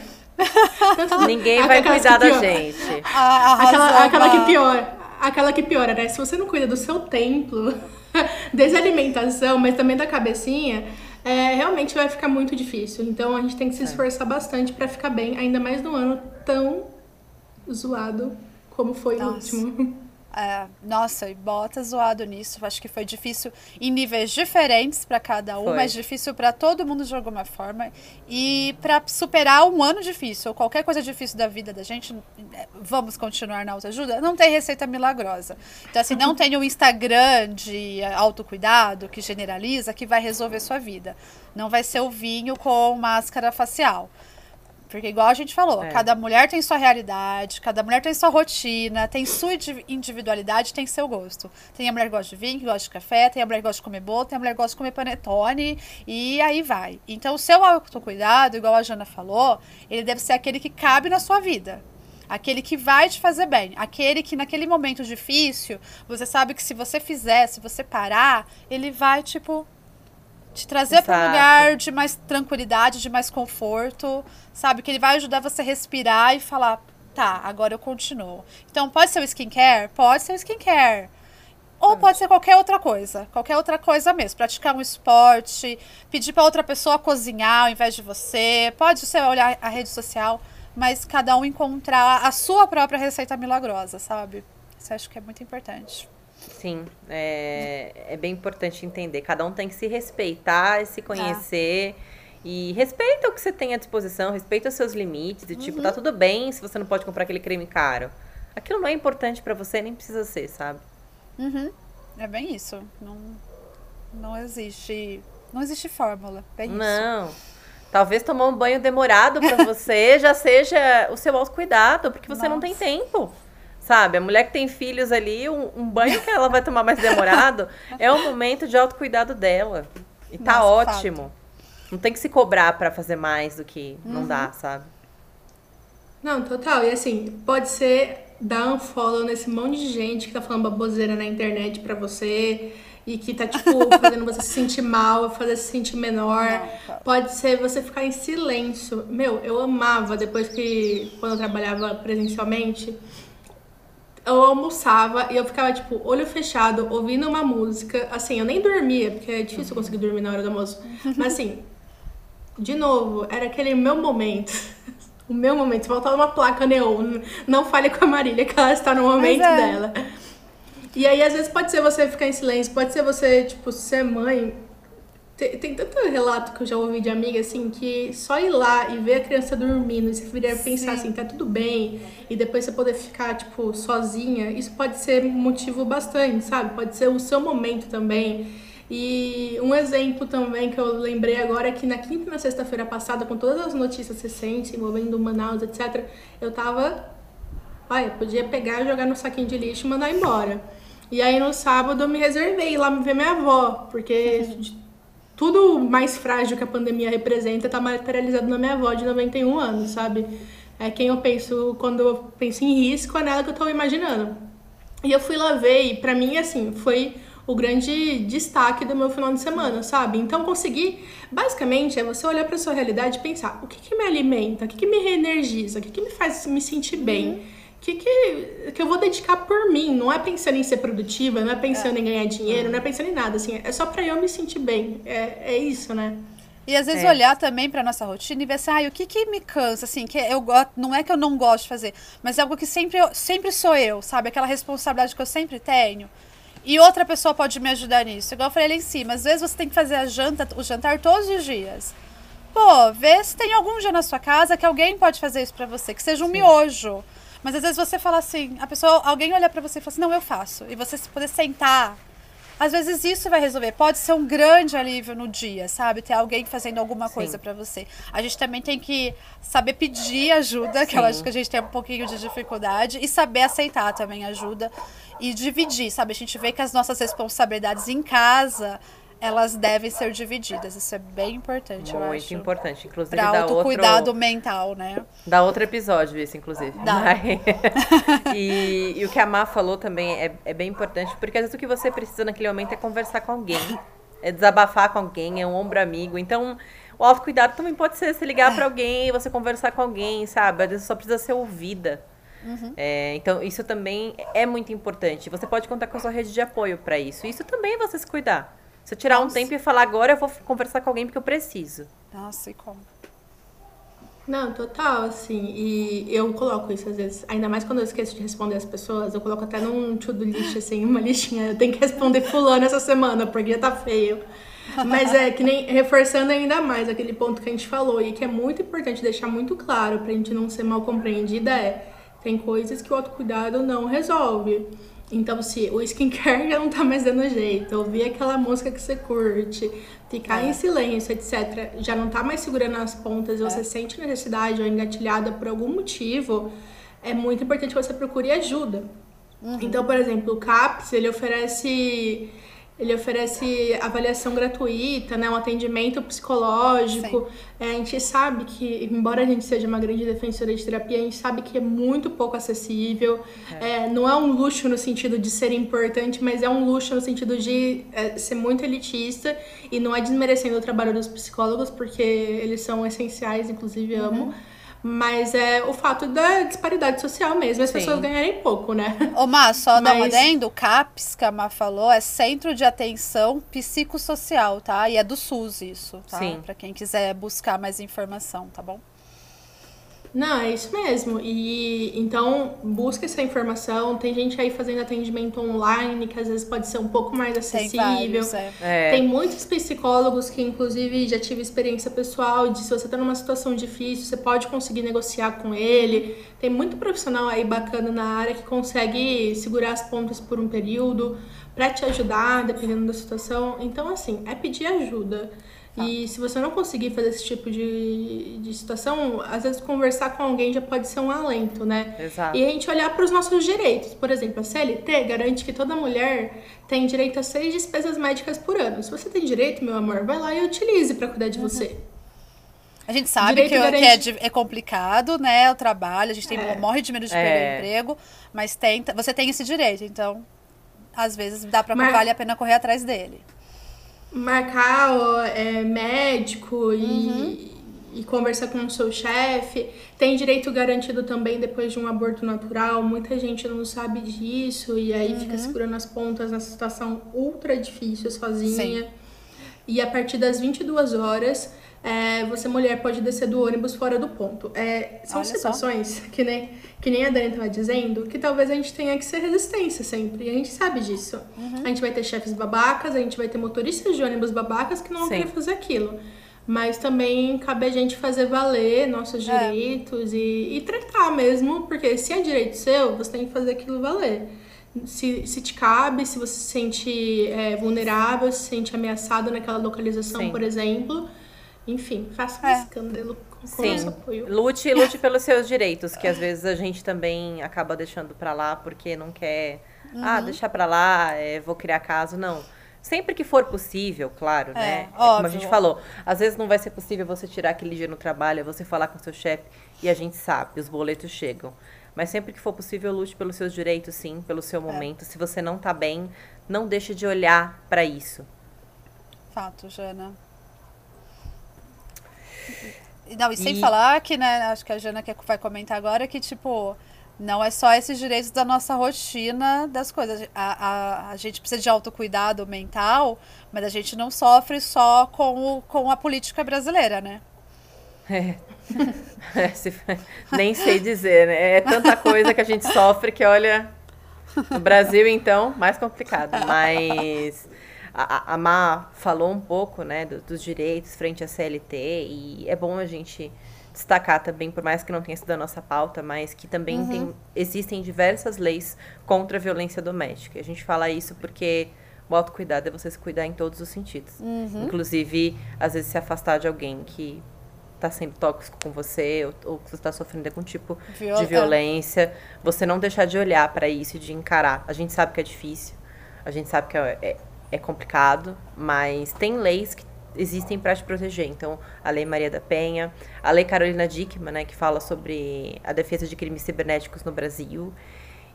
Ninguém vai cuidar da gente. aquela, aquela que piora. Aquela que piora, né? Se você não cuida do seu templo, desde a alimentação, mas também da cabecinha, é, realmente vai ficar muito difícil. Então a gente tem que se esforçar é. bastante para ficar bem, ainda mais num ano tão zoado como foi Nossa. o último. É, nossa, e bota zoado nisso. Acho que foi difícil em níveis diferentes para cada um, foi. mas difícil para todo mundo de alguma forma. E para superar um ano difícil, ou qualquer coisa difícil da vida da gente, vamos continuar na autoajuda? Não tem receita milagrosa. Então, assim, não tem um Instagram de autocuidado que generaliza que vai resolver sua vida. Não vai ser o vinho com máscara facial Porque, igual a gente falou, é. cada mulher tem sua realidade, cada mulher tem sua rotina, tem sua individualidade, tem seu gosto. Tem a mulher que gosta de vinho, que gosta de café, tem a mulher que gosta de comer bolo, tem a mulher que gosta de comer panetone, e aí vai. Então, o seu autocuidado, igual a Jana falou, ele deve ser aquele que cabe na sua vida. Aquele que vai te fazer bem. Aquele que naquele momento difícil, você sabe que se você fizer, se você parar, ele vai, tipo, te trazer para um lugar de mais tranquilidade, de mais conforto, sabe? Que ele vai ajudar você a respirar e falar, tá, agora eu continuo. Então, pode ser o skincare? Pode ser o skincare. Ou pode ser qualquer outra coisa, qualquer outra coisa mesmo. Praticar um esporte, pedir para outra pessoa cozinhar ao invés de você. Pode ser olhar a rede social, mas cada um encontrar a sua própria receita milagrosa, sabe? Isso eu acho que é muito importante. Sim, é, é bem importante entender. Cada um tem que se respeitar, se conhecer. E respeita o que você tem à disposição, respeita os seus limites. E, tipo, tá uhum. tudo bem se você não pode comprar aquele creme caro. Aquilo não é importante para você, nem precisa ser, sabe? Uhum. É bem isso. Não, não existe. Não existe fórmula. Não. Isso. Talvez tomar um banho demorado para você já seja o seu autocuidado, porque você Nossa. não tem tempo. Sabe? A mulher que tem filhos ali, um, um banho que ela vai tomar mais demorado é um momento de autocuidado dela. E tá Nossa, ótimo. Fato. Não tem que se cobrar para fazer mais do que uhum. não dá, sabe? Não, total. E assim, pode ser dar um follow nesse monte de gente que tá falando baboseira na internet pra você e que tá, tipo, fazendo você se sentir mal, fazer se sentir menor. Não, pode ser você ficar em silêncio. Meu, eu amava depois que, quando eu trabalhava presencialmente, eu almoçava e eu ficava, tipo, olho fechado, ouvindo uma música. Assim, eu nem dormia, porque é difícil eu conseguir dormir na hora do almoço. Mas assim, de novo, era aquele meu momento. o meu momento. Faltava uma placa neon, não fale com a Marília que ela está no momento é. dela. E aí, às vezes, pode ser você ficar em silêncio, pode ser você, tipo, ser mãe tem, tem tanto relato que eu já ouvi de amiga, assim, que só ir lá e ver a criança dormindo e você virar pensar assim, tá tudo bem, e depois você poder ficar, tipo, sozinha, isso pode ser motivo bastante, sabe? Pode ser o seu momento também. E um exemplo também que eu lembrei agora é que na quinta e na sexta-feira passada, com todas as notícias recentes envolvendo Manaus, etc., eu tava. Olha, podia pegar, jogar no saquinho de lixo e mandar embora. E aí no sábado eu me reservei lá me ver minha avó, porque tudo mais frágil que a pandemia representa tá materializado na minha avó de 91 anos, sabe? É quem eu penso, quando eu penso em risco, é nela que eu tô imaginando. E eu fui lá ver e pra mim, assim, foi o grande destaque do meu final de semana, sabe? Então conseguir, basicamente, é você olhar para sua realidade e pensar, o que que me alimenta, o que que me reenergiza, o que que me faz me sentir bem. Uhum que, que, que eu vou dedicar por mim. Não é pensando em ser produtiva, não é pensando é. em ganhar dinheiro, não é pensando em nada. Assim, é só pra eu me sentir bem. É, é isso, né? E às vezes é. olhar também para nossa rotina e ver assim, ah, o que que me cansa, assim, que eu gosto, não é que eu não gosto de fazer, mas é algo que sempre, sempre sou eu, sabe? Aquela responsabilidade que eu sempre tenho. E outra pessoa pode me ajudar nisso. Igual eu falei ali em cima, às vezes você tem que fazer a janta, o jantar todos os dias. Pô, vê se tem algum dia na sua casa que alguém pode fazer isso para você, que seja um Sim. miojo mas às vezes você fala assim, a pessoa, alguém olha para você e fala assim, não, eu faço. E você poder sentar. Às vezes isso vai resolver. Pode ser um grande alívio no dia, sabe? Ter alguém fazendo alguma coisa para você. A gente também tem que saber pedir ajuda, Sim. que eu acho que a gente tem um pouquinho de dificuldade, e saber aceitar também ajuda e dividir, sabe? A gente vê que as nossas responsabilidades em casa elas devem ser divididas. Isso é bem importante, Muito eu acho. Muito importante. Inclusive, pra dá autocuidado outro... mental, né? Dá outro episódio isso, inclusive. Dá. e, e, o que a Má falou também é, é bem importante, porque às vezes o que você precisa naquele momento é conversar com alguém. É desabafar com alguém, é um ombro amigo. Então, o autocuidado também pode ser se ligar para alguém, você conversar com alguém, sabe? Às vezes só precisa ser ouvida. Uhum. É, então, isso também é muito importante. Você pode contar com a sua rede de apoio para isso. Isso também é você se cuidar. Se eu tirar Nossa. um tempo e falar agora, eu vou conversar com alguém porque eu preciso. Nossa, e como? Não, total, assim, e eu coloco isso às vezes, ainda mais quando eu esqueço de responder as pessoas, eu coloco até num to-do list, assim, uma listinha, eu tenho que responder fulano essa semana, porque já tá feio. Mas é que nem reforçando ainda mais aquele ponto que a gente falou e que é muito importante deixar muito claro pra gente não ser mal compreendida é, tem coisas que o autocuidado não resolve. Então, se o skincare já não tá mais dando jeito, ouvir aquela música que você curte, ficar é. em silêncio, etc., já não tá mais segurando as pontas e é. você sente necessidade ou engatilhada por algum motivo, é muito importante que você procure ajuda. Uhum. Então, por exemplo, o CAPS, ele oferece ele oferece avaliação gratuita, né, um atendimento psicológico. É, a gente sabe que, embora a gente seja uma grande defensora de terapia, a gente sabe que é muito pouco acessível. É. É, não é um luxo no sentido de ser importante, mas é um luxo no sentido de é, ser muito elitista. E não é desmerecendo o trabalho dos psicólogos, porque eles são essenciais, inclusive amo. Uhum mas é o fato da disparidade social mesmo, as Sim. pessoas ganharem pouco, né? Ô, Má, só Mas... dá uma adendo, o CAPS, que a Má falou, é Centro de Atenção Psicossocial, tá? E é do SUS isso, tá? Sim. Pra quem quiser buscar mais informação, tá bom? Não, é isso mesmo. E então busca essa informação. Tem gente aí fazendo atendimento online que às vezes pode ser um pouco mais acessível. Tem, vários, é. É. Tem muitos psicólogos que, inclusive, já tive experiência pessoal de se você está numa situação difícil, você pode conseguir negociar com ele. Tem muito profissional aí bacana na área que consegue segurar as pontas por um período para te ajudar, dependendo da situação. Então, assim, é pedir ajuda. Tá. E se você não conseguir fazer esse tipo de, de situação, às vezes conversar com alguém já pode ser um alento, né? Exato. E a gente olhar para os nossos direitos. Por exemplo, a CLT garante que toda mulher tem direito a seis despesas médicas por ano. Se você tem direito, meu amor, vai lá e utilize para cuidar de uhum. você. A gente sabe que, garante... que é, é, complicado, né? O trabalho, a gente tem, é. morre de medo de perder é. o emprego, mas tenta, você tem esse direito, então às vezes dá para mas... vale a pena correr atrás dele marcar é, médico uhum. e, e conversar com o seu chefe. Tem direito garantido também depois de um aborto natural. Muita gente não sabe disso e aí uhum. fica segurando as pontas nessa situação ultra difícil sozinha. Sim. E a partir das 22 horas é, você, mulher, pode descer do ônibus fora do ponto. É, são Olha situações que nem, que nem a Dani estava dizendo, que talvez a gente tenha que ser resistência sempre. E a gente sabe disso. Uhum. A gente vai ter chefes babacas, a gente vai ter motoristas de ônibus babacas que não vão querer fazer aquilo. Mas também cabe a gente fazer valer nossos é. direitos e, e tratar mesmo, porque se é direito seu, você tem que fazer aquilo valer. Se, se te cabe, se você se sente é, vulnerável, se sente ameaçado naquela localização, Sim. por exemplo enfim, faça um é. escândalo com Sim. nosso apoio. Lute, lute pelos seus direitos, que às vezes a gente também acaba deixando pra lá porque não quer. Ah, uhum. Ah, deixar pra lá, é, vou criar caso. Não. Sempre que for possível, claro, é, né? É, como a gente falou, às vezes não vai ser possível você tirar aquele dia no trabalho, você falar com seu chefe e a gente sabe, os boletos chegam. Mas sempre que for possível, lute pelos seus direitos, sim, pelo seu é. momento. Se você não tá bem, não deixe de olhar para isso. Fato, Jana. Não, e sem e... falar que, né, acho que a Jana quer, vai comentar agora que, tipo, não é só esses direitos da nossa rotina das coisas. A, a, a gente precisa de autocuidado mental, mas a gente não sofre só com, o, com a política brasileira, né? É. é se, nem sei dizer, né? É tanta coisa que a gente sofre que, olha, no Brasil, então, mais complicado. Mas a, a Má falou um pouco, né, do, dos direitos frente à CLT e é bom a gente destacar também, por mais que não tenha sido a nossa pauta, mas que também uhum. tem, existem diversas leis contra a violência doméstica. A gente fala isso porque o autocuidado é você se cuidar em todos os sentidos. Uhum. Inclusive, às vezes, se afastar de alguém que está sendo tóxico com você ou, ou que você está sofrendo algum tipo Viol de violência. Você não deixar de olhar para isso e de encarar. A gente sabe que é difícil, a gente sabe que é, é é complicado, mas tem leis que existem para te proteger. Então, a Lei Maria da Penha, a Lei Carolina Dickmann, né, que fala sobre a defesa de crimes cibernéticos no Brasil,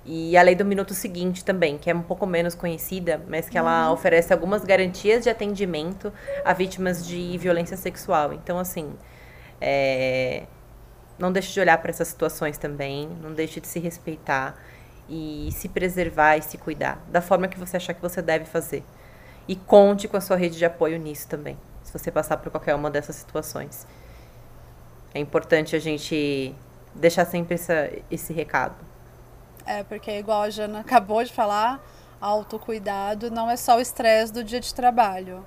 e a Lei do Minuto Seguinte também, que é um pouco menos conhecida, mas que ela uhum. oferece algumas garantias de atendimento a vítimas de violência sexual. Então, assim, é... não deixe de olhar para essas situações também, não deixe de se respeitar e se preservar e se cuidar da forma que você achar que você deve fazer. E conte com a sua rede de apoio nisso também, se você passar por qualquer uma dessas situações. É importante a gente deixar sempre essa, esse recado. É, porque igual a Jana acabou de falar, autocuidado não é só o estresse do dia de trabalho.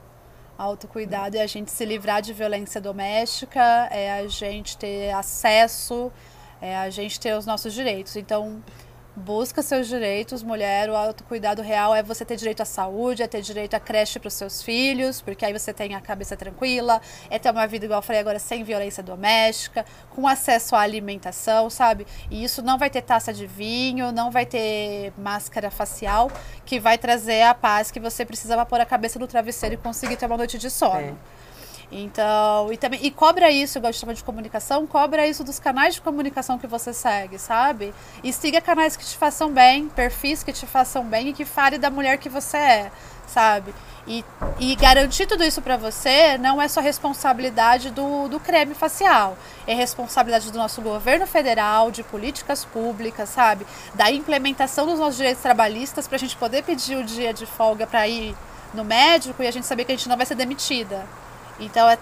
Autocuidado é a gente se livrar de violência doméstica, é a gente ter acesso, é a gente ter os nossos direitos. Então, busca seus direitos, mulher. O autocuidado real é você ter direito à saúde, é ter direito à creche para os seus filhos, porque aí você tem a cabeça tranquila, é ter uma vida, igual eu falei agora, sem violência doméstica, com acesso à alimentação, sabe? E isso não vai ter taça de vinho, não vai ter máscara facial, que vai trazer a paz que você precisa para pôr a cabeça no travesseiro e conseguir ter uma noite de sono. É. Então, e também e cobra isso, igual a gente de comunicação, cobra isso dos canais de comunicação que você segue, sabe? E siga canais que te façam bem, perfis que te façam bem e que fale da mulher que você é, sabe? E, e garantir tudo isso para você não é só responsabilidade do, do creme facial, é responsabilidade do nosso governo federal, de políticas públicas, sabe? Da implementação dos nossos direitos trabalhistas para a gente poder pedir o dia de folga para ir no médico e a gente saber que a gente não vai ser demitida. Então, é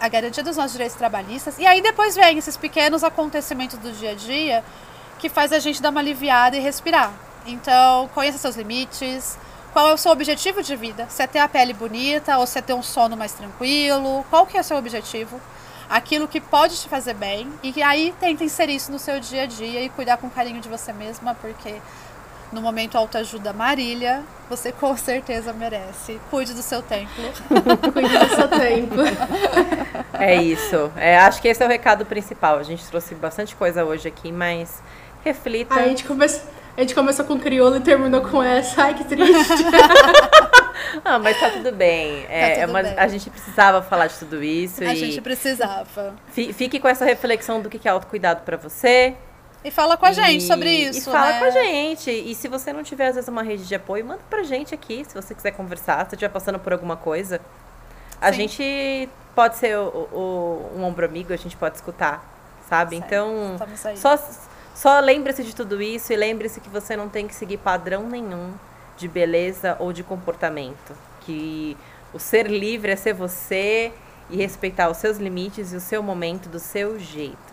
a garantia dos nossos direitos trabalhistas. E aí depois vem esses pequenos acontecimentos do dia a dia que faz a gente dar uma aliviada e respirar. Então, conheça seus limites. Qual é o seu objetivo de vida? Se é ter a pele bonita ou se é ter um sono mais tranquilo? Qual que é o seu objetivo? Aquilo que pode te fazer bem. E aí tenta inserir isso no seu dia a dia e cuidar com carinho de você mesma, porque no momento autoajuda Marília, você com certeza merece. Cuide do seu templo. Cuide do seu templo. É isso. É, acho que esse é o recado principal. A gente trouxe bastante coisa hoje aqui, mas reflita. a, gente come... a gente começou com crioulo e terminou com essa. Ai, que triste. ah, mas tá tudo bem. É, tá tudo é uma... bem. A gente precisava falar de tudo isso. A gente precisava. Fique com essa reflexão do que é autocuidado para você e fala com a gente sobre isso. E fala né? com a gente. E se você não tiver, às vezes, uma rede de apoio, manda pra gente aqui, se você quiser conversar, se estiver passando por alguma coisa. A Sim. gente pode ser o, o, um ombro amigo, a gente pode escutar, sabe? Certo. Então, só, só lembre-se de tudo isso e lembre-se que você não tem que seguir padrão nenhum de beleza ou de comportamento. Que o ser livre é ser você e respeitar os seus limites e o seu momento do seu jeito.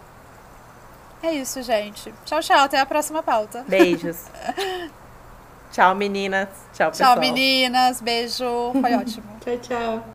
É isso, gente. Tchau, tchau. Até a próxima pauta. Beijos. tchau, meninas. Tchau, pessoal. Tchau, meninas. Beijo. Foi ótimo. tchau, tchau.